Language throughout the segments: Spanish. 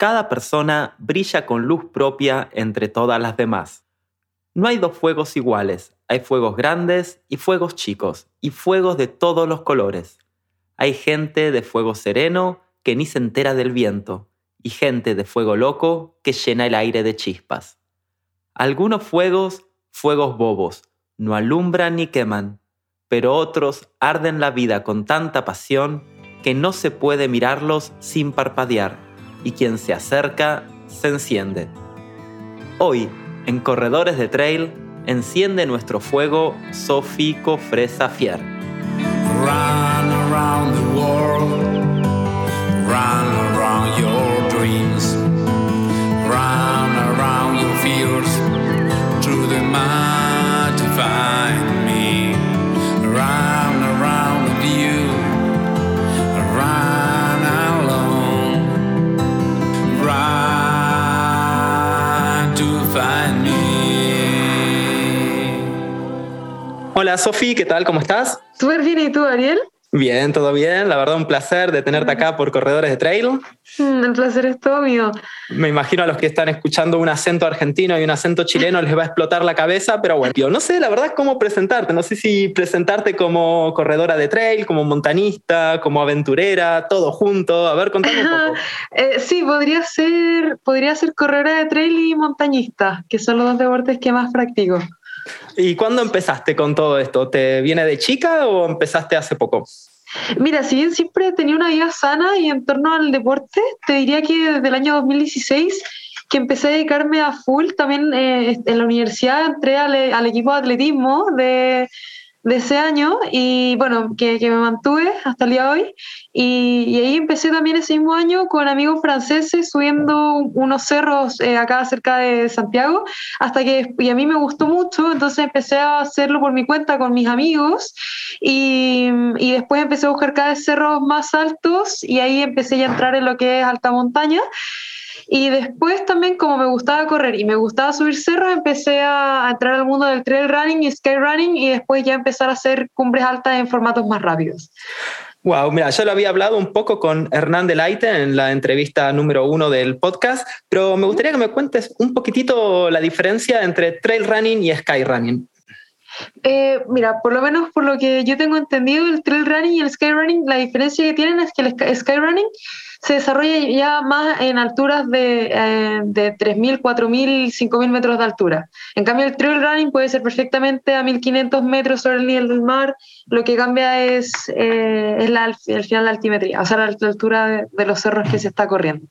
cada persona brilla con luz propia entre todas las demás. No hay dos fuegos iguales, hay fuegos grandes y fuegos chicos, y fuegos de todos los colores. Hay gente de fuego sereno que ni se entera del viento, y gente de fuego loco que llena el aire de chispas. Algunos fuegos, fuegos bobos, no alumbran ni queman, pero otros arden la vida con tanta pasión que no se puede mirarlos sin parpadear, y quien se acerca se enciende. Hoy, en Corredores de Trail, enciende nuestro fuego Sofico Fresa Fier. Hola Sofi, ¿qué tal? ¿Cómo estás? Súper bien, ¿y tú, Ariel? Bien, todo bien. La verdad, un placer de tenerte acá por Corredores de Trail. Mm, El placer es todo mío. Me imagino a los que están escuchando un acento argentino y un acento chileno les va a explotar la cabeza, pero bueno, yo no sé la verdad cómo presentarte. No sé si presentarte como corredora de trail, como montanista, como aventurera, todo junto. A ver, contame un poco. Eh, sí, podría ser, podría ser corredora de trail y montañista, que son los dos deportes que más practico. ¿Y cuándo empezaste con todo esto? ¿Te viene de chica o empezaste hace poco? Mira, si bien siempre tenido una vida sana y en torno al deporte, te diría que desde el año 2016 que empecé a dedicarme a full, también eh, en la universidad entré al, al equipo de atletismo de, de ese año y bueno, que, que me mantuve hasta el día de hoy. Y, y ahí empecé también ese mismo año con amigos franceses subiendo unos cerros eh, acá cerca de Santiago, hasta que y a mí me gustó mucho, entonces empecé a hacerlo por mi cuenta con mis amigos y, y después empecé a buscar cada vez cerros más altos y ahí empecé ya a entrar en lo que es alta montaña. Y después también, como me gustaba correr y me gustaba subir cerros, empecé a, entrar al mundo del trail running y sky running y después ya empezar a hacer cumbres altas en formatos más rápidos. Wow, mira, yo lo había hablado un poco con Hernán Delaite en la entrevista número uno del podcast, pero me gustaría que me cuentes un poquitito la diferencia entre trail running y sky running. Eh, mira, por lo menos por lo que yo tengo entendido, el trail running y el sky running, la diferencia que tienen es que el sky running se desarrolla ya más en alturas de, eh, de 3.000, 4.000, 5.000 metros de altura. En cambio, el trail running puede ser perfectamente a 1.500 metros sobre el nivel del mar. Lo que cambia es, eh, es la, el final de altimetría, o sea, la altura de, de los cerros que se está corriendo.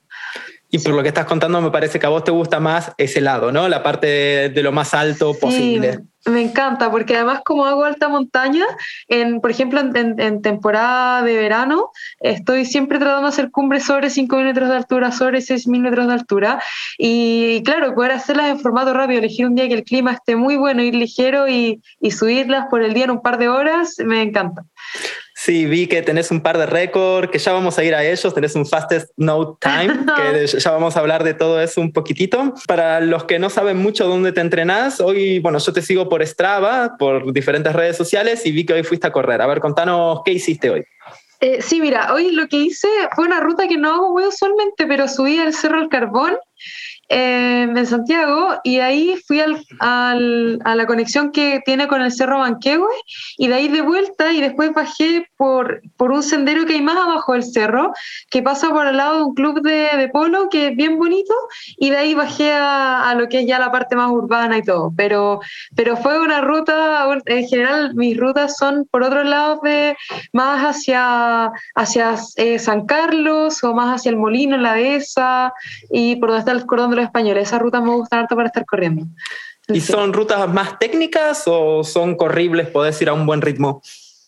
Y por lo que estás contando, me parece que a vos te gusta más ese lado, ¿no? La parte de, de lo más alto posible. Sí, me encanta, porque además como hago alta montaña, en, por ejemplo, en, en- en temporada de verano, estoy siempre tratando de hacer cumbres sobre 5.000 metros de altura, sobre 6.000 metros de altura, y, claro, poder hacerlas en formato rápido, elegir un día que el clima esté muy bueno, ir ligero y, y subirlas por el día en un par de horas, me encanta. Sí, vi que tenés un par de récords, que ya vamos a ir a ellos, tenés un fastest note time, que ya vamos a hablar de todo eso un poquitito. Para los que no saben mucho dónde te entrenás, hoy, bueno, yo te sigo por Strava, por diferentes redes sociales y vi que hoy fuiste a correr. A ver, contanos qué hiciste hoy. Eh, sí, mira, hoy lo que hice fue una ruta que no hago muy usualmente, pero subí al Cerro del Carbón eh, en Santiago y ahí fui al, al- a la conexión que tiene con el Cerro Manquehue y de ahí de vuelta y después bajé por, por un sendero que hay más abajo del cerro, que pasa por al lado de un club de, de polo que es bien bonito y de ahí bajé a, a lo que es ya la parte más urbana y todo, pero, pero fue una ruta, en general mis rutas son por otros lados de más hacia, hacia eh, San Carlos o más hacia el Molino, la Dehesa y por donde está el cordón de los españoles. Esas rutas me gustan harto para estar corriendo. ¿Y Sí. son rutas más técnicas o son corribles? ¿Podés ir a un buen ritmo?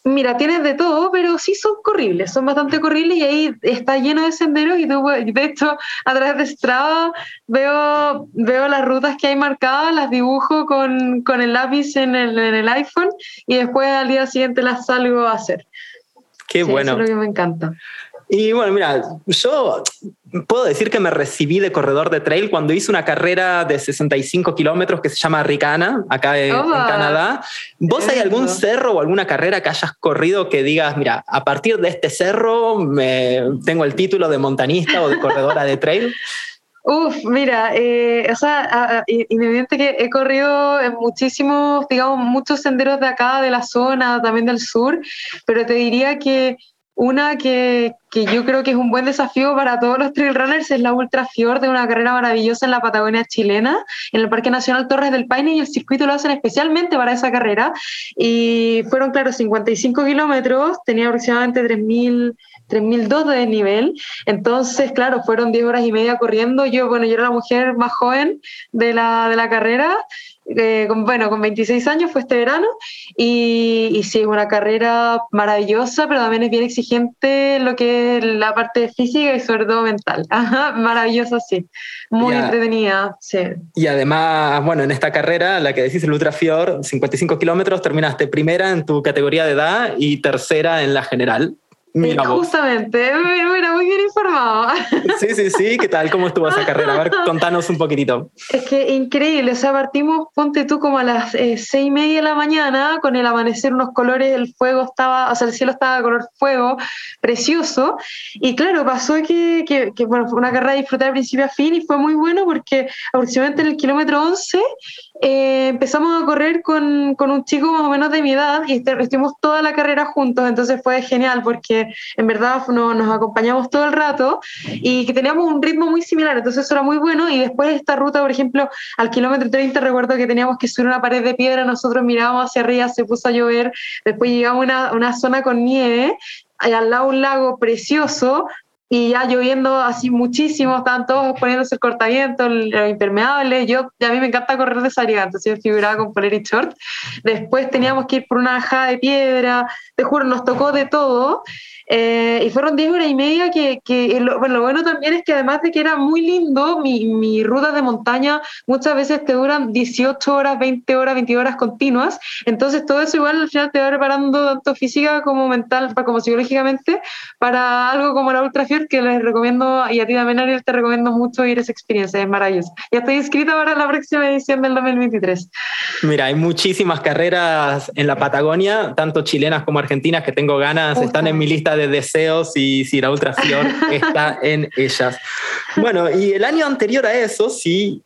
Mira, tienes de todo, pero sí son corribles, son bastante corribles y ahí está lleno de senderos y tú, de hecho, a través de Strava veo, veo las rutas que hay marcadas, las dibujo con, con el lápiz en el, en el iPhone y después al día siguiente las salgo a hacer. Qué Sí, bueno. Eso es lo que me encanta. Y bueno, mira, yo puedo decir que me recibí de corredor de trail cuando hice una carrera de 65 kilómetros que se llama Ricana, acá en, en Oba. Canadá. ¿Vos hay algún cerro o alguna carrera que hayas corrido que digas, mira, a partir de este cerro me, tengo el título de montanista o de corredora de trail? Uf, mira, eh, o sea, independiente que he corrido en muchísimos, digamos, muchos senderos de acá, de la zona, también del sur, pero te diría que una que, que yo creo que es un buen desafío para todos los trail runners es la Ultra Fjord, de una carrera maravillosa en la Patagonia chilena, en el Parque Nacional Torres del Paine, y el circuito lo hacen especialmente para esa carrera. Y fueron, claro, 55 kilómetros, tenía aproximadamente 3.000 3.002 de desnivel. Entonces, claro, fueron 10 horas y media corriendo. Yo, bueno, yo era la mujer más joven de la, de la carrera. Eh, con, bueno, con 26 años fue este verano y, y sí, es una carrera maravillosa, pero también es bien exigente lo que es la parte física y sobre todo mental. Ajá, maravillosa, sí. Muy Ya. entretenida, sí. Y además, bueno, en esta carrera, la que decís el Ultra Fjord, 55 kilómetros, terminaste primera en tu categoría de edad y tercera en la general. Mira Eh. Justamente, mira, muy bien informado. Sí, sí, sí. ¿Qué tal? ¿Cómo estuvo esa carrera? A ver, contanos un poquitito. Es que increíble, o sea, partimos, ponte tú como a las eh, seis y media de la mañana, con el amanecer, unos colores, el fuego estaba, o sea, el cielo estaba de color fuego, precioso, y claro, pasó que, que, que, bueno, fue una carrera de disfrutar de principio a fin y fue muy bueno porque aproximadamente en el kilómetro 11 eh, empezamos a correr con, con un chico más o menos de mi edad y este- estuvimos toda la carrera juntos, entonces fue genial porque en verdad no- nos acompañamos todo el rato y que teníamos un ritmo muy similar, entonces eso era muy bueno y después de esta ruta, por ejemplo, al kilómetro 30 recuerdo que teníamos que subir una pared de piedra, nosotros mirábamos hacia arriba, se puso a llover, después llegamos a una, una zona con nieve, al lado un lago precioso, y ya lloviendo así muchísimo, estaban todos poniéndose el cortaviento, el, lo impermeable. Yo, a mí me encanta correr de salida, entonces yo figuraba con polera y short. Después teníamos que ir por una bajada de piedra, te juro, nos tocó de todo. eh, y fueron 10 horas y media que, que lo, bueno, lo bueno también es que además de que era muy lindo, mi, mi ruta de montaña muchas veces te duran 18 horas, 20 horas, 20 horas continuas. Entonces todo eso igual al final te va preparando tanto física como mental, como psicológicamente, para algo como la Ultra Fjord, que les recomiendo, y a ti también, Ariel, te recomiendo mucho ir a esa experiencia, es maravillosa. Ya estoy inscrita para la próxima edición del 2023. Mira, hay muchísimas carreras en la Patagonia, tanto chilenas como argentinas, que tengo ganas, están en mi lista de deseos y si la Ultra Fjord está en ellas. Bueno, y el año anterior a eso, sí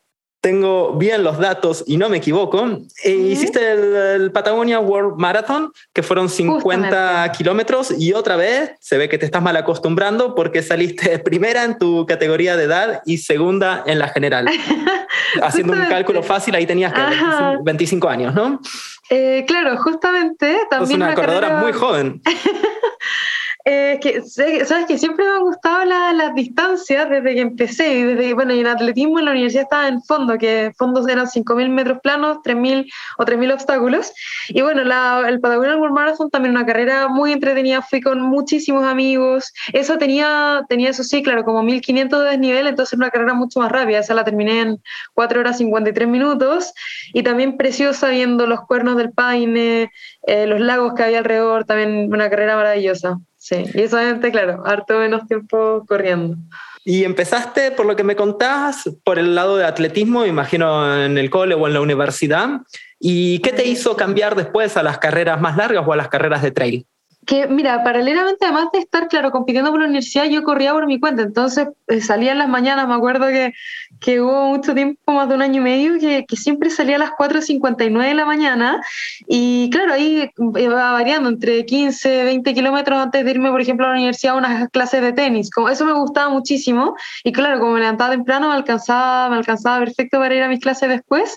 tengo bien los datos y no me equivoco, eh, hiciste el, el Patagonia World Marathon, que fueron 50 Justamente. kilómetros, y otra vez se ve que te estás mal acostumbrando porque saliste primera en tu categoría de edad y segunda en la general. Haciendo un cálculo fácil, ahí tenías que Ajá. 25, 25 años, ¿no? Eh, claro, justamente también una una corredora carrera- muy joven. Eh, que, sabes que siempre me han gustado la- las distancias desde que empecé. Desde, bueno, y en atletismo en la universidad estaba en fondo, que fondos eran 5.000 metros planos, 3.000 o 3.000 obstáculos. Y bueno, la- el Patagonia World Marathon también una carrera muy entretenida. Fui con muchísimos amigos. Eso tenía, tenía eso sí, claro, como 1.500 de desnivel, entonces una carrera mucho más rápida. Esa la terminé en 4 horas 53 minutos. Y también preciosa viendo los cuernos del Paine, eh, los lagos que había alrededor, también una carrera maravillosa. Sí, y eso obviamente, claro, harto menos tiempo corriendo. Y empezaste, por lo que me contás, por el lado de atletismo, me imagino en el cole o en la universidad. ¿Y qué te hizo cambiar después a las carreras más largas o a las carreras de trail? Que mira, paralelamente, además de estar, claro, compitiendo por la universidad, yo corría por mi cuenta, entonces eh, salía en las mañanas, me acuerdo que, que hubo mucho tiempo, más de un año y medio, que, que siempre salía a las 4.59 de la mañana, y claro, ahí iba variando entre 15, 20 kilómetros antes de irme, por ejemplo, a la universidad a unas clases de tenis, como eso me gustaba muchísimo, y claro, como me levantaba temprano, me alcanzaba, me alcanzaba perfecto para ir a mis clases después,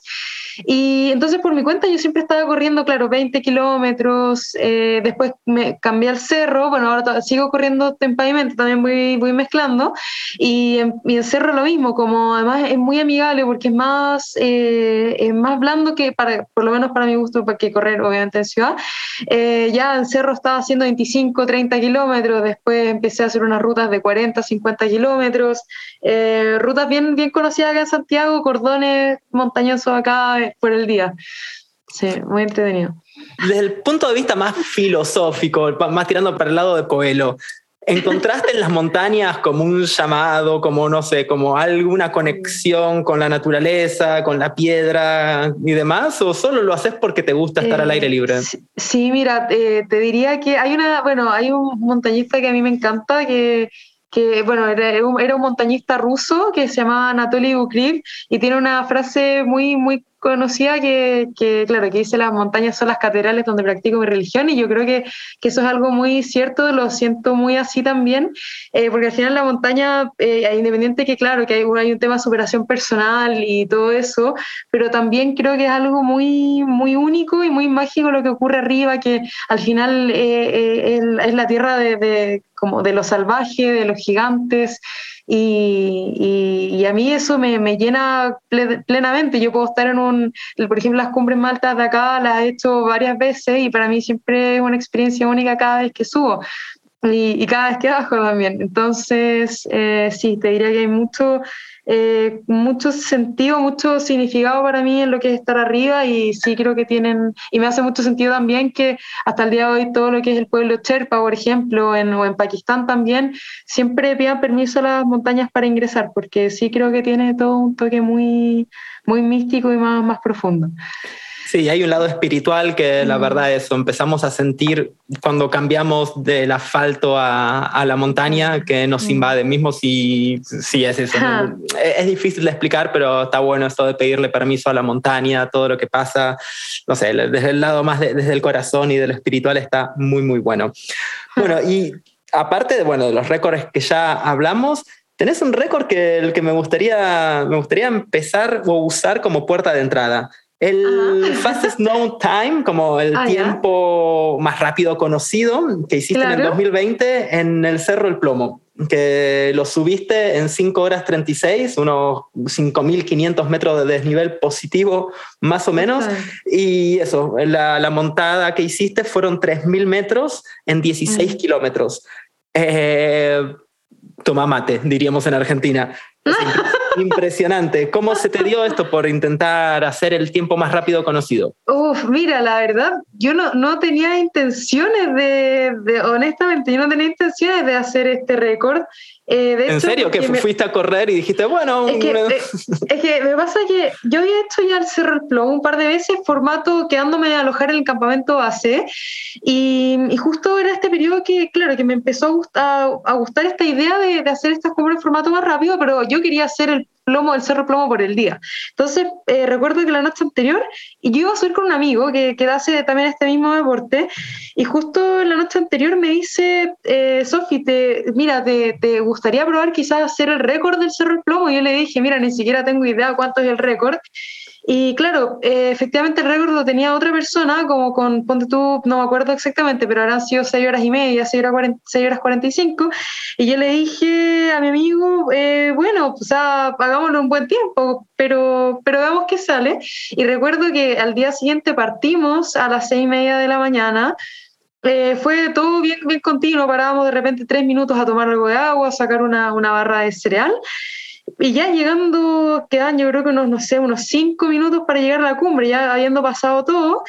y entonces por mi cuenta yo siempre estaba corriendo, claro, 20 kilómetros, eh, después me cambié al cerro, bueno, ahora sigo corriendo en pavimento, también voy, voy mezclando, y en, y en cerro lo mismo, como además es muy amigable porque es más, eh, es más blando que, para, por lo menos para mi gusto, para que correr obviamente en ciudad. Eh, ya en cerro estaba haciendo 25, 30 kilómetros, después empecé a hacer unas rutas de 40, 50 kilómetros, eh, rutas bien, bien conocidas acá en Santiago, cordones montañosos acá eh, por el día. Sí, muy entretenido. Desde el punto de vista más filosófico, más tirando para el lado de Coelho, ¿encontraste en las montañas como un llamado, como no sé, como alguna conexión con la naturaleza, con la piedra y demás? ¿O solo lo haces porque te gusta estar Eh, al aire libre? Sí, sí, mira, eh, te diría que hay una, bueno, hay un montañista que a mí me encanta, que, que bueno, era un, era un montañista ruso que se llamaba Anatoly Bukriv y tiene una frase muy, muy conocida que, que, claro, que dice las montañas son las catedrales donde practico mi religión y yo creo que, que eso es algo muy cierto, lo siento muy así también, eh, porque al final la montaña, eh, independiente que claro, que hay, hay, un tema de superación personal y todo eso, pero también creo que es algo muy, muy único y muy mágico lo que ocurre arriba, que al final eh, es, la tierra de, de, como de lo salvaje, de los gigantes. Y, y, a mí eso me, me, llena plenamente. Yo puedo estar en un, por ejemplo, las cumbres maltas de acá las he hecho varias veces y para mí siempre es una experiencia única cada vez que subo. Y, cada vez que bajo también. Entonces, eh, sí, te diría que hay mucho, eh, mucho sentido, mucho significado para mí en lo que es estar arriba y sí creo que tienen, y me hace mucho sentido también que hasta el día de hoy todo lo que es el pueblo Cherpa, por ejemplo, en, o en Pakistán también, siempre pidan permiso a las montañas para ingresar, porque sí creo que tiene todo un toque muy, muy místico y más, más profundo. Sí, hay un lado espiritual que la verdad eso, empezamos a sentir cuando cambiamos del asfalto a, a la montaña que nos invade, mismo si, si es eso. ¿no? Es difícil de explicar, pero está bueno esto de pedirle permiso a la montaña, todo lo que pasa, no sé, desde el lado más de, desde el corazón y de lo espiritual está muy, muy bueno. Bueno, y aparte de, bueno, de los récords que ya hablamos, tenés un récord que, el que me gustaría, me gustaría empezar o usar como puerta de entrada. El fastest known time, como el ah, tiempo más rápido conocido que hiciste claro. en el 2020 en el Cerro El Plomo, que lo subiste en 5 horas 36, unos 5.500 metros de desnivel positivo más o menos. Okay. Y eso, la, la, montada que hiciste fueron 3.000 metros en 16 mm. kilómetros. Eh, toma mate, diríamos en Argentina. impresionante. ¿Cómo se te dio esto por intentar hacer el tiempo más rápido conocido? Uf, mira, la verdad, yo no, no tenía intenciones de, de, honestamente, yo no tenía intenciones de hacer este récord. Eh, de ¿En hecho, serio? ¿Que me... fuiste a correr y dijiste, bueno... Es que, eh, es que, me pasa que yo había hecho ya el Cerro El Plomo un par de veces, formato quedándome a alojar en el campamento base, y, y, justo era este periodo que, claro, que me empezó a gustar, a gustar esta idea de, de hacer estas cumbres en formato más rápido, pero yo quería hacer el plomo del cerro plomo por el día. Entonces, eh, recuerdo que la noche anterior, y yo iba a subir con un amigo que, que hace también este mismo deporte, y justo la noche anterior me dice, eh, Sofi, te, mira, te, te, gustaría probar quizás hacer el récord del cerro plomo? Y yo le dije, mira, ni siquiera tengo idea cuánto es el récord. Y claro, eh, efectivamente el récord lo tenía otra persona, como con, ponte tú, no me acuerdo exactamente, pero habrán sido 6 horas y media, 6 horas, 40, 6 horas 45. Y yo le dije a mi amigo, eh, bueno, pues ah, hagámoslo un buen tiempo, pero, pero veamos qué sale. Y recuerdo que al día siguiente partimos a las 6 y media de la mañana. Eh, fue todo bien, bien continuo, parábamos de repente tres minutos a tomar algo de agua, a sacar una, una barra de cereal y ya llegando, quedan yo creo que unos, no sé, unos cinco minutos para llegar a la cumbre, ya habiendo pasado todo,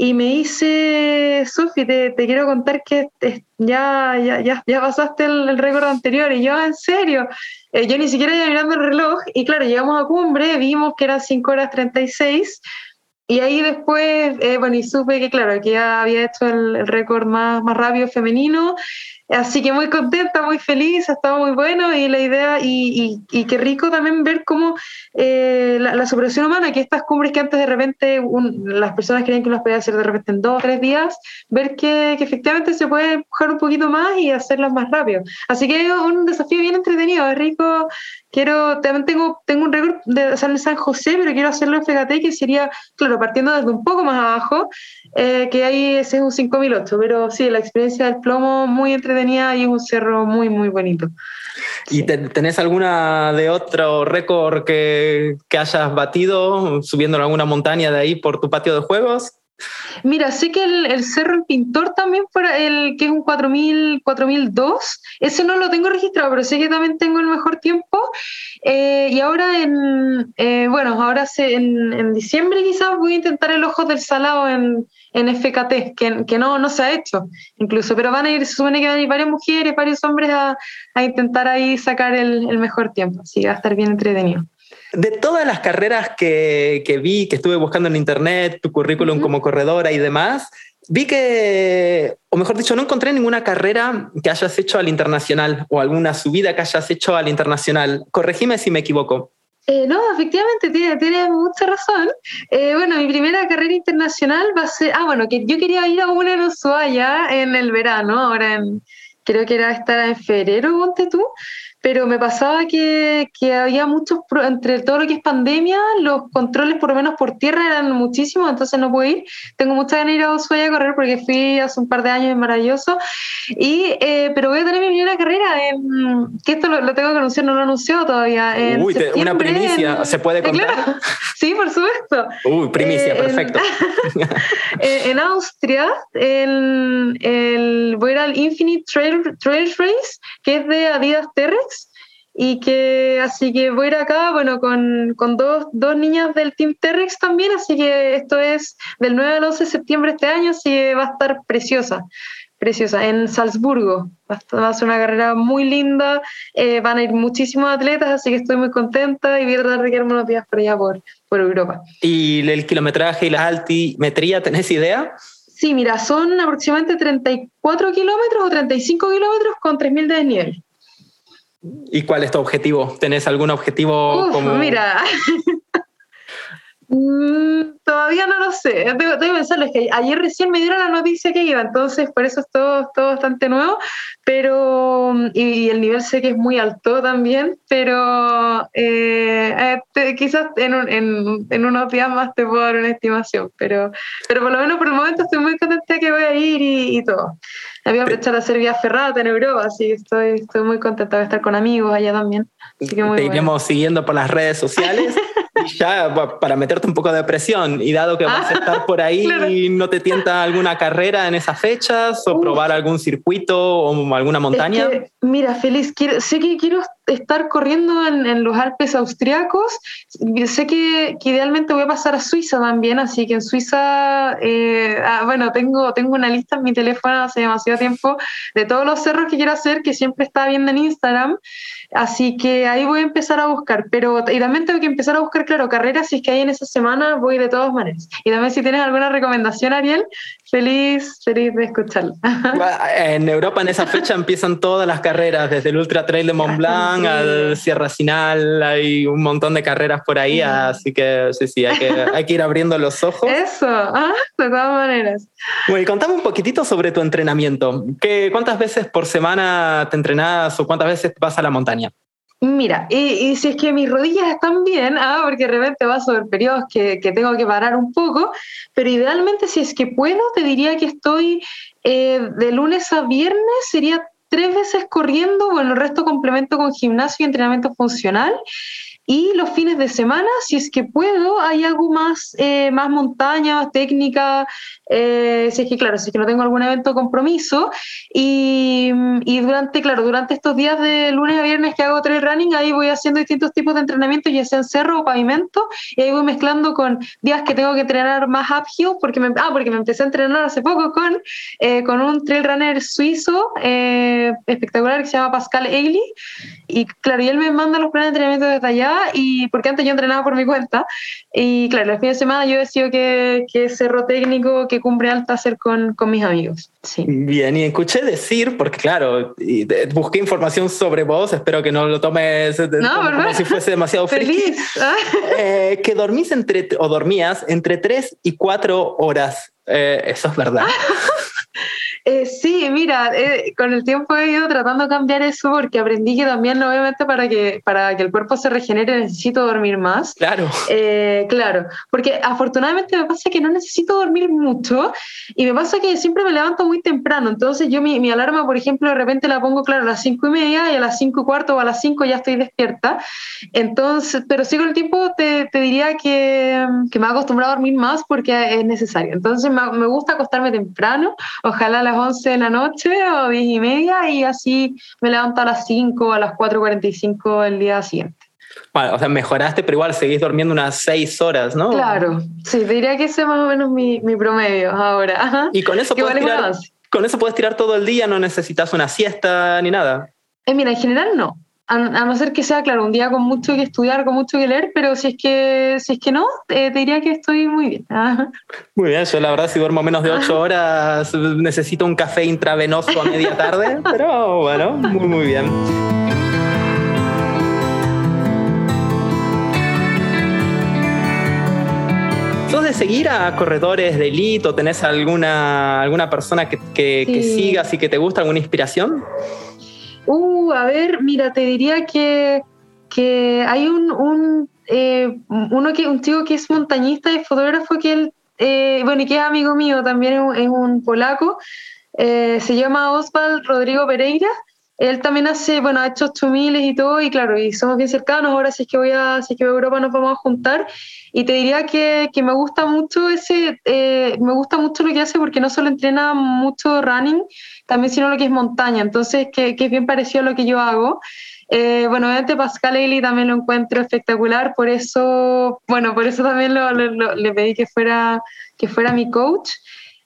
y me dice, Sofi, te, te, quiero contar que ya, ya, ya, ya pasaste el, el récord anterior, y yo, ah, ¿en serio? Eh, yo ni siquiera iba mirando el reloj, y claro, llegamos a cumbre, vimos que eran 5 horas 36, y ahí después, eh, bueno, y supe que, claro, que ya había hecho el, el récord más, más rápido femenino, Así que muy contenta, muy feliz, ha estado muy bueno y la idea, y, y, y qué rico también ver cómo eh, la, la, superación humana, que estas cumbres que antes de repente un, las personas creían que las podía hacer de repente en dos tres días, ver que, que, efectivamente se puede empujar un poquito más y hacerlas más rápido. Así que es un desafío bien entretenido, es rico. Quiero, también tengo, tengo un récord de en San José, pero quiero hacerlo en Fegate, que sería, claro, partiendo desde un poco más abajo, eh, que ahí ese es un 5008, pero sí, la experiencia del plomo muy entretenida tenía y un cerro muy, muy bonito. ¿Y te, tenés alguna de otro récord que, que hayas batido subiendo en alguna montaña de ahí por tu patio de juegos? Mira, sé que el, Cerro El Pintor también fue el que es un 4000, 4002. Ese no lo tengo registrado, pero sé que también tengo el mejor tiempo. Eh, y ahora en, eh, bueno, ahora en, en, diciembre quizás voy a intentar el Ojos del Salado en, en FKT, que, que no, no se ha hecho incluso, pero van a ir, se supone que van a ir varias mujeres, varios hombres a, a intentar ahí sacar el, el mejor tiempo. Así que va a estar bien entretenido. De todas las carreras que, que, vi, que estuve buscando en internet, tu currículum uh -huh. como corredora y demás, vi que, o mejor dicho, no encontré ninguna carrera que hayas hecho al internacional o alguna subida que hayas hecho al internacional. Corregime si me equivoco. Eh, no, efectivamente, tiene, tiene mucha razón. Eh, bueno, mi primera carrera internacional va a ser, ah, bueno, que yo quería ir a una en Ushuaia en el verano, ahora en, creo que era estar en febrero, ponte tú, pero me pasaba que, que, había muchos, entre todo lo que es pandemia, los controles por lo menos por tierra eran muchísimos, entonces no puedo ir. Tengo mucha ganas de ir a Ushuaia a correr porque fui hace un par de años, es maravilloso. Y, eh, pero voy a tener mi primera carrera, en, que esto lo, lo, tengo que anunciar, no lo anunció todavía. En Uy, te, una primicia, en, ¿se puede contar? Claro. Sí, por supuesto. Uy, primicia, eh, perfecto. En, en Austria, el, el, voy a ir al Infinite Trail, Trail Race, que es de Adidas Terrex y que así que voy a ir acá, bueno, con, con dos, dos, niñas del Team Terrex también, así que esto es del 9 al 11 de septiembre de este año, así que va a estar preciosa, preciosa, en Salzburgo. Va a, va a ser una carrera muy linda, eh, van a ir muchísimos atletas, así que estoy muy contenta y voy a tratar de quedarme unos días por allá por, por Europa. ¿Y el kilometraje y la altimetría, tenés idea? Sí, mira, son aproximadamente 34 kilómetros o 35 kilómetros con 3.000 de desnivel. ¿Y cuál es tu objetivo? ¿Tenés algún objetivo Uf, como...? Mira, mm, todavía no lo sé. Debo, debo, pensarlo, es que ayer recién me dieron la noticia que iba, entonces por eso es todo, todo bastante nuevo, pero y, y, el nivel sé que es muy alto también, pero eh, te, quizás en, un, en, en, unos días más te puedo dar una estimación, pero, pero por lo menos por el momento estoy muy contenta que voy a ir y, y todo. Me voy a hacer vía ferrata en Europa, así que estoy, estoy muy contenta de estar con amigos allá también. Así que muy te iremos bueno. siguiendo por las redes sociales. y ya para meterte un poco de presión, y dado que vas a estar por ahí, claro. ¿no te tienta alguna carrera en esas fechas o probar algún circuito o alguna montaña? Es que, mira, Feliz, quiero, sé que quiero estar corriendo en, los Alpes austriacos. Sé que, que, idealmente voy a pasar a Suiza también, así que en Suiza, eh, ah, bueno, tengo, tengo una lista en mi teléfono hace demasiado tiempo de todos los cerros que quiero hacer, que siempre estaba viendo en Instagram. Así que ahí voy a empezar a buscar, pero y también tengo que empezar a buscar, claro, carreras, si es que hay en esa semana, voy de todas maneras. Y también si tienes alguna recomendación, Ariel, feliz, feliz de escucharla. En Europa en esa fecha empiezan todas las carreras, desde el Ultra Trail de Mont Blanc al Sierra Sinal, hay un montón de carreras por ahí, así que sí, sí, hay que, hay que ir abriendo los ojos. Eso, ah, de todas maneras. Bueno, y contame un poquitito sobre tu entrenamiento. ¿Qué, ¿Cuántas veces por semana te entrenas o cuántas veces vas a la montaña? Mira, y, si es que mis rodillas están bien, ah, porque de repente va sobre periodos que, que, tengo que parar un poco, pero idealmente si es que puedo, te diría que estoy eh, de lunes a viernes, sería tres veces corriendo, bueno, el resto complemento con gimnasio y entrenamiento funcional. Y los fines de semana, si es que puedo, hay algo más, eh, más montaña, más técnica, eh, si es que, claro, si es que no tengo algún evento compromiso. Y, y, durante, claro, durante estos días de lunes a viernes que hago trail running, ahí voy haciendo distintos tipos de entrenamiento, ya sea en cerro o pavimento, y ahí voy mezclando con días que tengo que entrenar más uphill, porque me, ah, porque me empecé a entrenar hace poco con, eh, con un trail runner suizo eh, espectacular que se llama Pascal Eili. Y claro, y él me manda los planes de entrenamiento desde allá y porque antes yo entrenaba por mi cuenta y claro, los fines de semana yo decido que, que cerro técnico, que cumbre alta hacer con, con mis amigos. Sí. Bien, y escuché decir, porque claro, busqué información sobre vos, espero que no lo tomes no, como, como, si fuese demasiado feliz, eh, que dormís entre, o dormías entre 3 y 4 horas. Eh, eso es verdad. Eh, sí, mira, eh, con el tiempo he ido tratando de cambiar eso porque aprendí que también, obviamente, para que, para que el cuerpo se regenere necesito dormir más. Claro. Eh, claro, porque afortunadamente me pasa que no necesito dormir mucho y me pasa que siempre me levanto muy temprano. Entonces, yo mi, mi alarma, por ejemplo, de repente la pongo, claro, a las cinco y media y a las cinco y cuarto o a las cinco ya estoy despierta. Entonces, pero sí con el tiempo te, te diría que, que me he acostumbrado a dormir más porque es necesario. Entonces, me, me gusta acostarme temprano, ojalá a las 11 de la noche o 10 y media y así me levanto a las 5 o a las 4.45 el día siguiente. Bueno, o sea, mejoraste, pero igual seguís durmiendo unas 6 horas, ¿no? Claro, sí, diría que ese es más o menos mi, mi promedio ahora. Ajá. Y con eso, puedes tirar, con eso puedes tirar todo el día, no necesitas una siesta ni nada. Eh, mira, en general no. A, a no ser que sea, claro, un día con mucho que estudiar, con mucho que leer, pero si es que, si es que no, eh, te diría que estoy muy bien. Ajá. Muy bien, yo la verdad si duermo menos de ocho horas necesito un café intravenoso a media tarde, pero bueno, muy muy bien. ¿Sos de seguir a corredores de elite o tenés alguna, alguna persona que, que- que Sí. sigas y que te gusta, alguna inspiración? Uh, a ver, mira, te diría que, que hay un, un, eh, uno que, un chico que es montañista y fotógrafo que él, eh, bueno, y que es amigo mío también, es un, es un polaco, eh, se llama Oswald Rodrigo Pereira. Él también hace, bueno, ha hecho 8000 y todo, y claro, y somos bien cercanos. Ahora, si es que voy a, si es que voy a Europa, nos vamos a juntar. Y te diría que, que me gusta mucho ese, eh, me gusta mucho lo que hace porque no solo entrena mucho running, también sino lo que es montaña. Entonces, que, que es bien parecido a lo que yo hago. Eh, bueno, obviamente Pascal Ailey también lo encuentro espectacular, por eso, bueno, por eso también lo- lo- lo- le pedí que fuera, que fuera mi coach.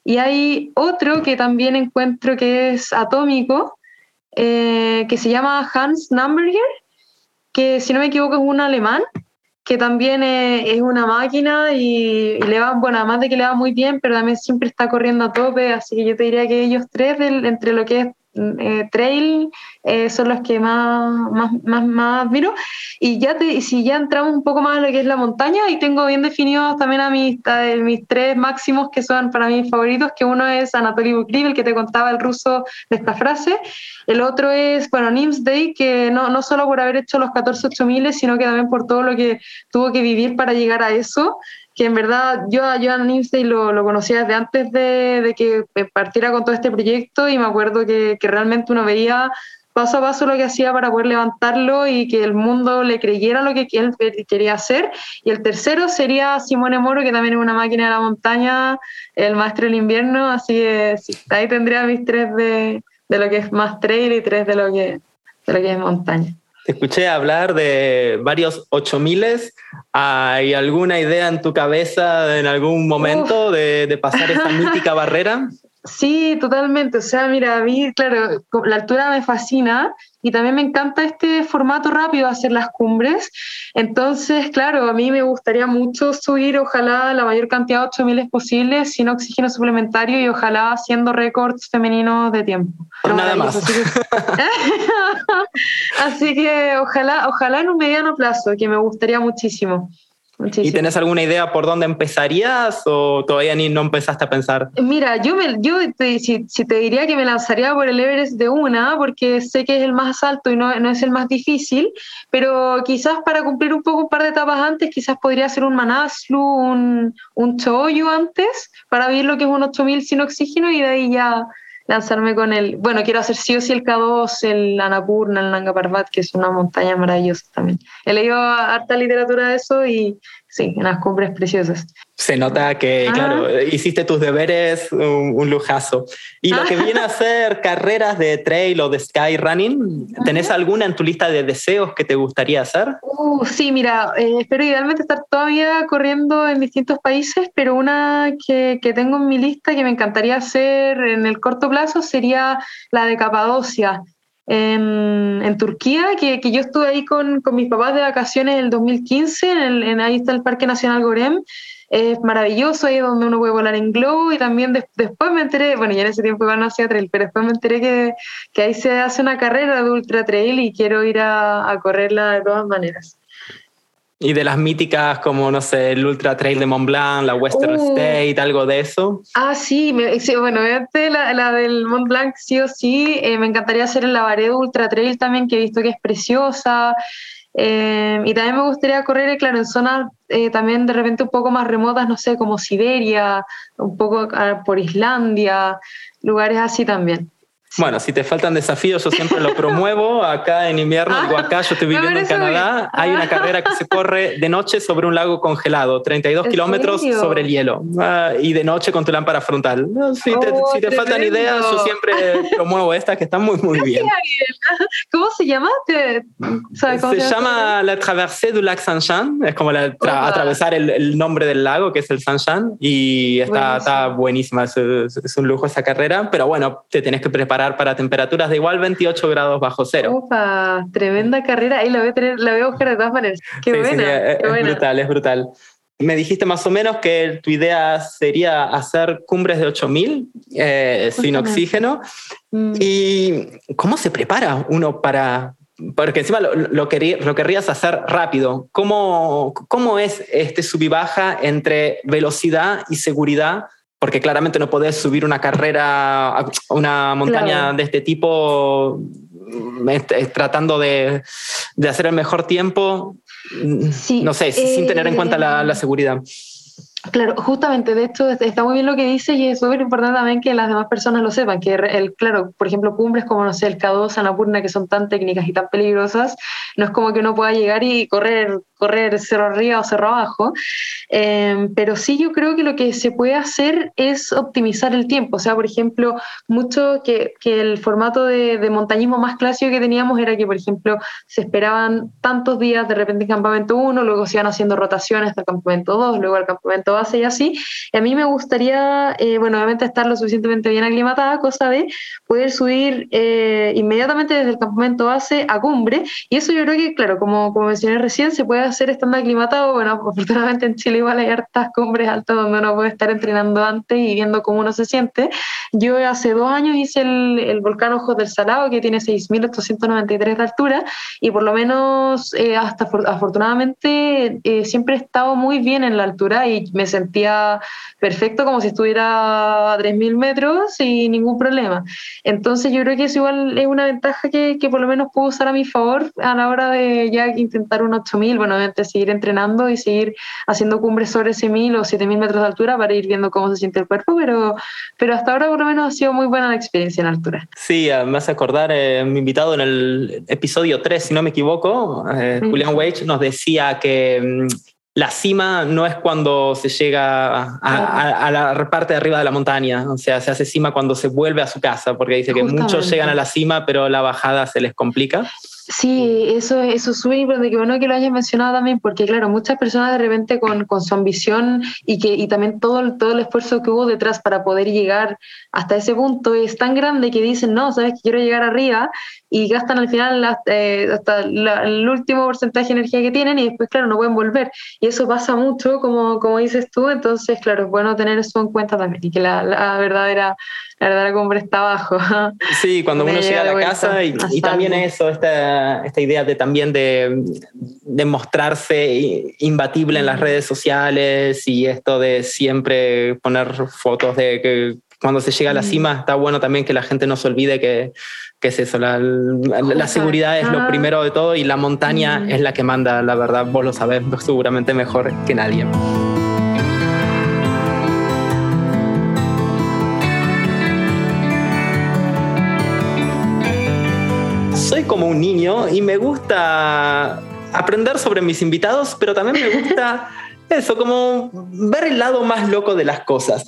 Y hay otro que también encuentro que es atómico, eh, que se llama Hans Namberger, que si no me equivoco es un alemán, que también es una máquina y, le va, bueno, además de que le va muy bien, pero también siempre está corriendo a tope, así que yo te diría que ellos tres, del- entre lo que es eh, trail, eh, son los que más, más, más, más admiro. Y ya te, si ya entramos un poco más en lo que es la montaña, y tengo bien definidos también a mis, a mis tres máximos que son para mí favoritos, que uno es Anatoly Bukriv, el que te contaba el ruso de esta frase, el otro es, bueno, Nimsday, que no, no solo por haber hecho los 14 8000, sino que también por todo lo que tuvo que vivir para llegar a eso, que en verdad yo, a Nimsday lo, lo conocía desde antes de, de que partiera con todo este proyecto y me acuerdo que, que realmente uno veía paso a paso lo que hacía para poder levantarlo y que el mundo le creyera lo que él quería hacer. Y el tercero sería Simone Moro, que también es una máquina de la montaña, el maestro del invierno, así que sí, ahí tendría mis tres de, de lo que es más trail y tres de lo que, de lo que es montaña. Escuché hablar de varios 8000. ¿Hay alguna idea en tu cabeza en algún momento de, de pasar esa mítica barrera? Sí, totalmente. O sea, mira, a mí, claro, la altura me fascina y también me encanta este formato rápido de hacer las cumbres. Entonces, claro, a mí me gustaría mucho subir, ojalá, la mayor cantidad de 8000 posible, sin oxígeno suplementario y ojalá haciendo récords femeninos de tiempo. Pero Nada más. Así que, así que ojalá, ojalá en un mediano plazo, que me gustaría muchísimo. Muchísimo. ¿Y tenés alguna idea por dónde empezarías o todavía ni no empezaste a pensar? Mira, yo, me, yo te, si, si, te diría que me lanzaría por el Everest de una, porque sé que es el más alto y no, no, es el más difícil, pero quizás para cumplir un poco un par de etapas antes, quizás podría ser un Manaslu, un, un Choyo antes, para vivir lo que es un 8000 sin oxígeno y de ahí ya lanzarme con el, bueno, quiero hacer sí o sí el K2, el Annapurna, el Nanga Parbat, que es una montaña maravillosa también. He leído harta literatura de eso y sí, unas cumbres preciosas. Se nota que, ah. claro, hiciste tus deberes, un, un lujazo. Y ah. lo que viene a ser carreras de trail o de sky running, ¿tenés uh -huh. alguna en tu lista de deseos que te gustaría hacer? Uh, sí, mira, eh, espero idealmente estar todavía corriendo en distintos países, pero una que, que, tengo en mi lista que me encantaría hacer en el corto plazo sería la de Capadocia. En, Turquía, que, que, yo estuve ahí con, con, mis papás de vacaciones en el 2015, en, el, en ahí está el Parque Nacional Gorem, es maravilloso, ahí es donde uno puede volar en globo y también de, después me enteré, bueno, ya en ese tiempo igual no hacía trail, pero después me enteré que, que ahí se hace una carrera de ultra trail y quiero ir a, a correrla de todas maneras. Y de las míticas como, no sé, el Ultra Trail de Mont Blanc, la Western uh, State, algo de eso. Ah, sí, me, sí bueno, la, la, del Mont Blanc sí o sí, eh, me encantaría hacer el Lavaredo Ultra Trail también, que he visto que es preciosa. Eh, y también me gustaría correr, claro, en zonas eh, también de repente un poco más remotas, no sé, como Siberia, un poco ah, por Islandia, lugares así también. Bueno, si te faltan desafíos, yo siempre lo promuevo. Acá en invierno, Ah, digo, acá yo estoy viviendo en Canadá, hay una carrera que se corre de noche sobre un lago congelado, 32 ¿En kilómetros serio? sobre el hielo, ah, y de noche con tu lámpara frontal. Si, te, Oh, si te faltan ideas, yo siempre promuevo estas que están muy, muy bien. ¿Cómo se llama? ¿Te- Se llama la Traversée du Lac Saint-Jean, es como la tra- atravesar el, el nombre del lago, que es el Saint-Jean, y está, Buenísimo. está buenísima, es, es- es un lujo esa carrera, pero bueno, te tenés que preparar preparar para temperaturas de igual 28 grados bajo cero. Opa, tremenda carrera. Ahí la voy a tener, la voy a buscar de todas maneras. Qué Sí, buena. qué es buena. brutal, es brutal. Me dijiste más o menos que tu idea sería hacer cumbres de 8000 eh, sin oxígeno. Mm. ¿Y cómo se prepara uno para.? Porque encima lo, lo, querí- lo querrías hacer rápido. ¿Cómo, ¿Cómo es este sub y baja entre velocidad y seguridad? Porque claramente no podés subir una carrera, una montaña Claro. de este tipo mm, tratando de, de hacer el mejor tiempo. mm, Sí, no sé, sin tener en cuenta la, eh, la seguridad. Claro, justamente, de hecho, está muy bien lo que dice y es súper importante también que las demás personas lo sepan, que el, claro, por ejemplo, cumbres como, no sé, el K2, Annapurna, que son tan técnicas y tan peligrosas, no es como que uno pueda llegar y correr, correr cerro arriba o cerro abajo, eh, pero sí yo creo que lo que se puede hacer es optimizar el tiempo, o sea, por ejemplo, mucho que, que el formato de, de montañismo más clásico que teníamos era que, por ejemplo, se esperaban tantos días de repente en campamento 1, luego se iban haciendo rotaciones hasta el campamento 2, luego al campamento base y así. Y a mí me gustaría, eh, bueno, obviamente estar lo suficientemente bien aclimatada, cosa de poder subir eh, inmediatamente desde el campamento base a cumbre. Y eso yo creo que, claro, como, como mencioné recién, se puede hacer estando aclimatado. Bueno, afortunadamente en Chile igual hay hartas cumbres altas donde uno puede estar entrenando antes y viendo cómo uno se siente. Yo hace dos años hice el, el volcán Ojos del Salado, que tiene 6.893 de altura, y por lo menos eh, hasta afor- afortunadamente eh, siempre he estado muy bien en la altura y me sentía perfecto como si estuviera a 3.000 metros y ningún problema. Entonces yo creo que eso igual es una ventaja que, que por lo menos puedo usar a mi favor a la hora de ya intentar un 8.000, bueno, seguir entrenando y seguir haciendo cumbres sobre ese 1.000 o 7.000 metros de altura para ir viendo cómo se siente el cuerpo, pero, pero hasta ahora por lo menos ha sido muy buena la experiencia en altura. Sí, eh, me hace acordar, eh, mi invitado en el episodio 3, si no me equivoco, eh, Mm. Julián Wage, nos decía que mm, la cima no es cuando se llega a, a- a la parte de arriba de la montaña, o sea, se hace cima cuando se vuelve a su casa, porque dice que muchos llegan a la cima, pero la bajada se les complica. Sí, eso, eso es súper importante, que bueno que lo hayas mencionado también, porque claro, muchas personas de repente con, con su ambición y, que, y también todo, el- todo el esfuerzo que hubo detrás para poder llegar hasta ese punto es tan grande que dicen, no, sabes que quiero llegar arriba y gastan al final hasta, eh, hasta la- el último porcentaje de energía que tienen y después, claro, no pueden volver. Y eso pasa mucho, como, como dices tú, entonces, claro, es bueno tener eso en cuenta también y que la, la verdadera, la verdadera cumbre está abajo. Sí, cuando Me uno llega a la casa y, y también eso, esta, esta idea de también de, de mostrarse imbatible en las redes sociales y esto de siempre poner fotos de que cuando se llega a la Mm. cima está bueno también que la gente no se olvide que, que es eso, la, la- la seguridad es lo Ah. primero de todo y la montaña Mm. es la que manda, la verdad, vos lo sabés seguramente mejor que nadie. Soy como un niño y me gusta aprender sobre mis invitados, pero también me gusta eso, como ver el lado más loco de las cosas.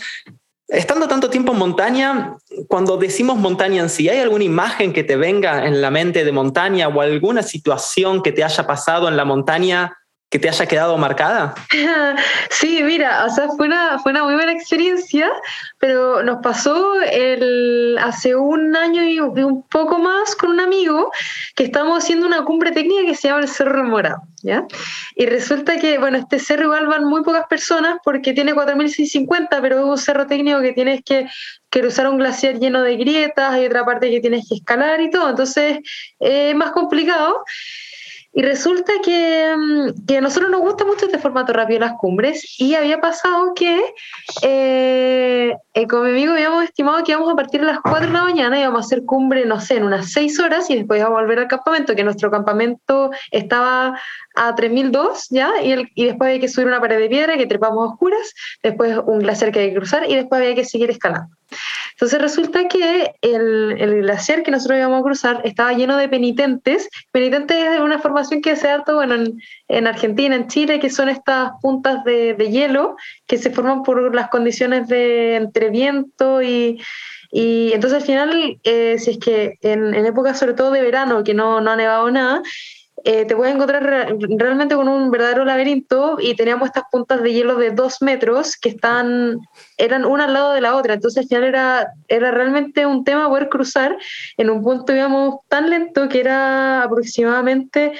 Estando tanto tiempo en montaña, cuando decimos montaña en sí, ¿hay alguna imagen que te venga en la mente de montaña o alguna situación que te haya pasado en la montaña que te haya quedado marcada? Sí, mira, o sea, fue una, fue una muy buena experiencia, pero nos pasó el, hace un año y un, poco más con un amigo que estábamos haciendo una cumbre técnica que se llama el Cerro Morado, ¿ya? Y resulta que, bueno, este cerro igual van muy pocas personas porque tiene 4.650, pero es un cerro técnico que tienes que, cruzar un glaciar lleno de grietas, hay otra parte que tienes que escalar y todo, entonces eh, es más complicado. Y resulta que, mm, que a nosotros nos gusta mucho este formato rápido las cumbres y había pasado que eh, eh, con mi amigo habíamos estimado que íbamos a partir a las 4 de la mañana y íbamos a hacer cumbre, no sé, en unas 6 horas y después íbamos a volver al campamento, que nuestro campamento estaba a 3002, ¿ya? Y, el- y después había que subir una pared de piedra que trepamos a oscuras, después un glaciar que hay que cruzar y después había que seguir escalando. Entonces resulta que el, el glaciar que nosotros íbamos a cruzar estaba lleno de penitentes. Penitentes es una formación que se harto, bueno, en, en Argentina, en Chile, que son estas puntas de, de hielo que se forman por las condiciones de entre viento y, y entonces al final, eh, si es que en, en épocas sobre todo de verano, que no, no ha nevado nada, eh, te puedes encontrar re- realmente con un verdadero laberinto y teníamos estas puntas de hielo de dos metros que están, eran una al lado de la otra, entonces al final era, era realmente un tema poder cruzar, en un punto íbamos tan lento que era aproximadamente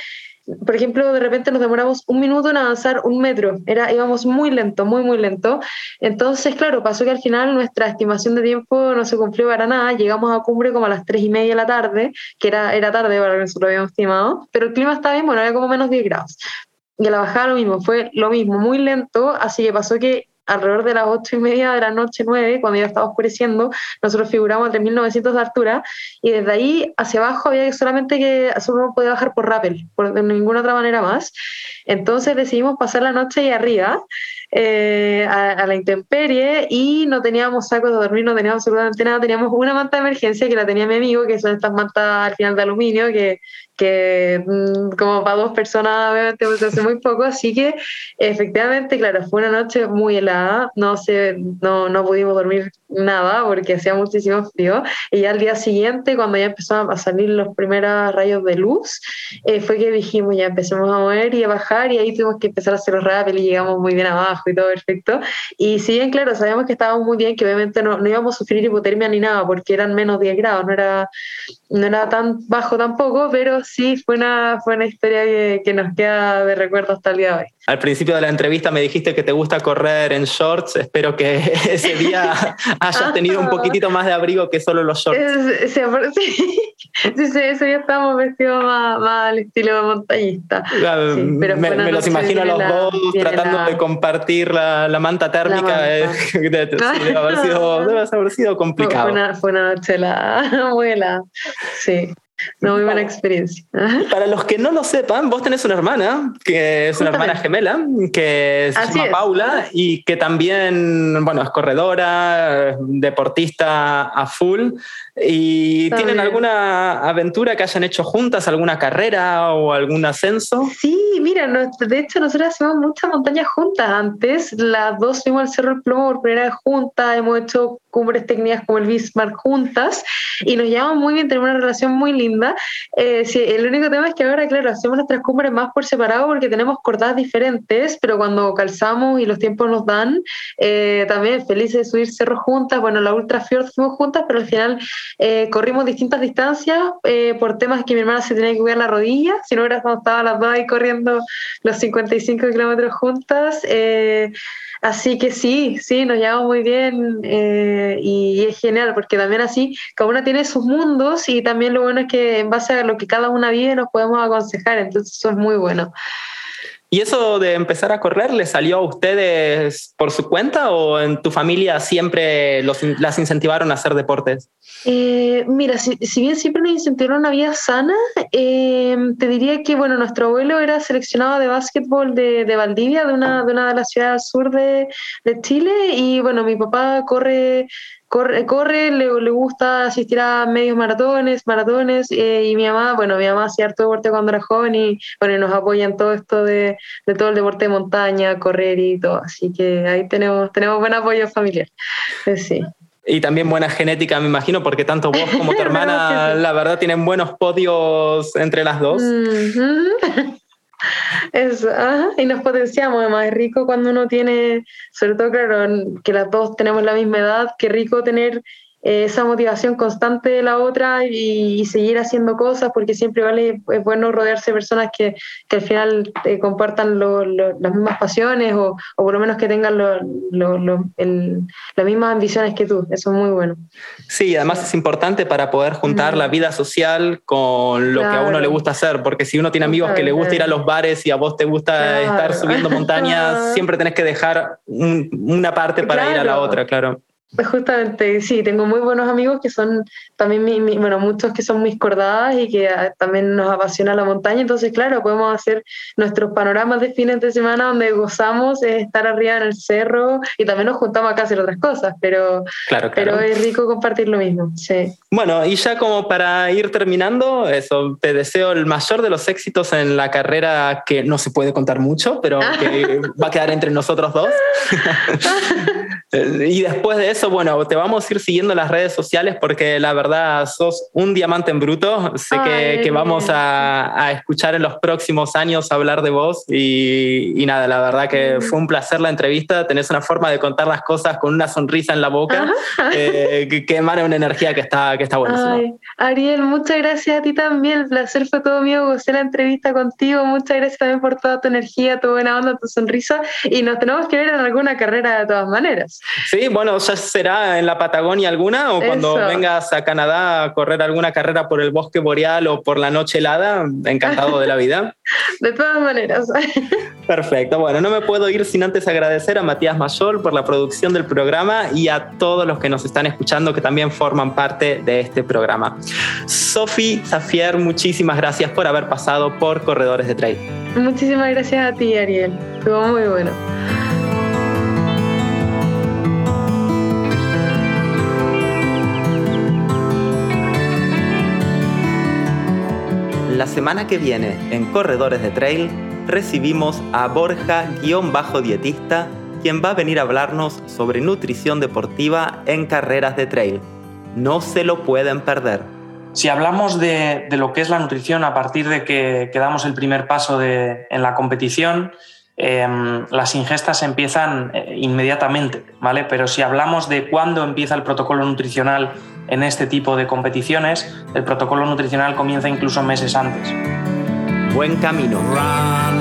por ejemplo, de repente nos demoramos un minuto en avanzar un metro, era, íbamos muy lento, muy, muy lento. Entonces, claro, pasó que al final nuestra estimación de tiempo no se cumplió para nada, llegamos a cumbre como a las tres y media de la tarde, que era, era tarde para lo que nosotros habíamos estimado, pero el clima estaba bien, bueno, era como menos 10 grados. Y a la bajada lo mismo, fue lo mismo, muy lento, así que pasó que alrededor de las ocho y media de la noche, nueve, cuando ya estaba oscureciendo, nosotros figuramos a 3.900 de altura y desde ahí hacia abajo había solamente que solo podía bajar por rappel, por, de ninguna otra manera más. Entonces decidimos pasar la noche ahí arriba, eh, a, la intemperie, y no teníamos sacos de dormir, no teníamos absolutamente nada, teníamos una manta de emergencia que la tenía mi amigo, que son estas mantas al final de aluminio, que, que mmm, como para dos personas obviamente pues hace muy poco, así que efectivamente, claro, fue una noche muy helada, no, sé, no, no pudimos dormir nada porque hacía muchísimo frío, y ya al día siguiente, cuando ya empezaron a salir los primeros rayos de luz, eh, fue que dijimos, ya empecemos a mover y a bajar, y ahí tuvimos que empezar a hacer los rappel y llegamos muy bien abajo y todo perfecto, y si bien, claro, sabíamos que estábamos muy bien, que obviamente no, no íbamos a sufrir hipotermia ni nada, porque eran menos 10 grados, no era, no era tan bajo tampoco, pero sí fue una, fue una historia que, que, nos queda de recuerdo hasta el día de hoy. Al principio de la entrevista me dijiste que te gusta correr en shorts. Espero que ese día hayas tenido un poquitito más de abrigo que solo los shorts. Sí, sí, sí, ese día estábamos vestidos más, más al estilo montañista. Claro, sí, pero me, me los imagino a los la, dos tratando la... de compartir la, la manta térmica. La manta. Eh, debe, haber sido, debe haber sido complicado. Fue una, fue una noche muy helada. Sí. Una muy buena experiencia. Para los que no lo sepan, vos tenés una hermana, que es una hermana gemela, que se Así llama es. Paula y que también, bueno, es corredora, deportista a full. ¿Y Está tienen bien. alguna aventura que hayan hecho juntas, alguna carrera o algún ascenso? Sí, mira, de hecho nosotros hacemos muchas montañas juntas antes. Las dos fuimos al Cerro del Plomo por primera vez juntas, hemos hecho cumbres técnicas como el Bismarck juntas y nos llevamos muy bien, tenemos una relación muy linda. Eh, sí, el único tema es que ahora, claro, hacemos nuestras cumbres más por separado porque tenemos cortadas diferentes, pero cuando calzamos y los tiempos nos dan, eh, también felices de subir cerros juntas. Bueno, la Ultra Fjord fuimos juntas, pero al final eh, corrimos distintas distancias eh, por temas que mi hermana se tenía que cuidar la rodilla, si no cuando estaban las dos ahí corriendo los 55 kilómetros juntas. Eh, así que sí, sí, nos llevamos muy bien y, es genial porque también así cada una tiene sus mundos y también lo bueno es que en base a lo que cada una vive nos podemos aconsejar, entonces eso es muy bueno. ¿Y eso de empezar a correr le salió a ustedes por su cuenta o en tu familia siempre los, las incentivaron a hacer deportes? Eh, mira, si, bien siempre nos incentivaron una vida sana, eh, te diría que bueno, nuestro abuelo era seleccionado de básquetbol de, de Valdivia, de una, de una de las ciudades sur de, de Chile, y bueno, mi papá corre corre, corre le, le, gusta asistir a medios maratones, maratones, eh, y mi mamá, bueno, mi mamá hacía harto deporte cuando era joven y bueno, nos apoya en todo esto de, de, todo el deporte de montaña, correr y todo, así que ahí tenemos, tenemos buen apoyo familiar, eh, sí. Y también buena genética, me imagino, porque tanto vos como tu hermana, la verdad, tienen buenos podios entre las dos. Mm -hmm. Eso, ajá, y nos potenciamos, además es rico cuando uno tiene, sobre todo claro, que las dos tenemos la misma edad, qué rico tener esa motivación constante de la otra y, y, seguir haciendo cosas, porque siempre vale, es bueno rodearse de personas que, que al final eh, compartan lo, lo, las mismas pasiones o, o, por lo menos que tengan lo, el, las mismas ambiciones que tú, eso es muy bueno. Sí, además es importante para poder juntar la vida social con lo claro. que a uno le gusta hacer, porque si uno tiene amigos que le gusta ir a los bares y a vos te gusta claro. estar subiendo montañas, siempre tenés que dejar un, una parte para claro. ir a la otra, claro. Justamente, sí, tengo muy buenos amigos que son también, mi, mi, bueno, muchos que son mis cordadas y que ah, también nos apasiona la montaña, entonces claro, podemos hacer nuestros panoramas de fines de semana donde gozamos estar arriba en el cerro y también nos juntamos acá a hacer otras cosas, pero, claro, claro. pero es rico compartir lo mismo, sí. Bueno, y ya como para ir terminando, eso, te deseo el mayor de los éxitos en la carrera que no se puede contar mucho, pero que va a quedar entre nosotros dos. Eh, Y después de eso, bueno, te vamos a ir siguiendo en las redes sociales porque la verdad sos un diamante en bruto. Sé que, vamos a, a escuchar en los próximos años hablar de vos y, y nada, la verdad que fue un placer la entrevista. Tenés una forma de contar las cosas con una sonrisa en la boca eh, que, que emana una energía que está, que está buenísima. Ay, Ariel, muchas gracias a ti también. El placer fue todo mío. Gocé la entrevista contigo. Muchas gracias también por toda tu energía, tu buena onda, tu sonrisa. Y nos tenemos que ver en alguna carrera de todas maneras. Sí, bueno, ya será en la Patagonia alguna o cuando Eso. vengas a Canadá a correr alguna carrera por el bosque boreal o por la noche helada, encantado de la vida. De todas maneras. Perfecto, bueno, no me puedo ir sin antes agradecer a Matías Mayol por la producción del programa y a todos los que nos están escuchando que también forman parte de este programa. Sofi Zafier, muchísimas gracias por haber pasado por Corredores de Trail. Muchísimas gracias a ti, Ariel. Estuvo muy bueno. Semana que viene, en Corredores de Trail, recibimos a Borja-dietista, quien va a venir a hablarnos sobre nutrición deportiva en carreras de trail. No se lo pueden perder. Si hablamos de, lo que es la nutrición a partir de que, que damos el primer paso de- en la competición, eh, las ingestas empiezan eh, inmediatamente, ¿vale? Pero si hablamos de cuándo empieza el protocolo nutricional en este tipo de competiciones, el protocolo nutricional comienza incluso meses antes. Buen camino. Run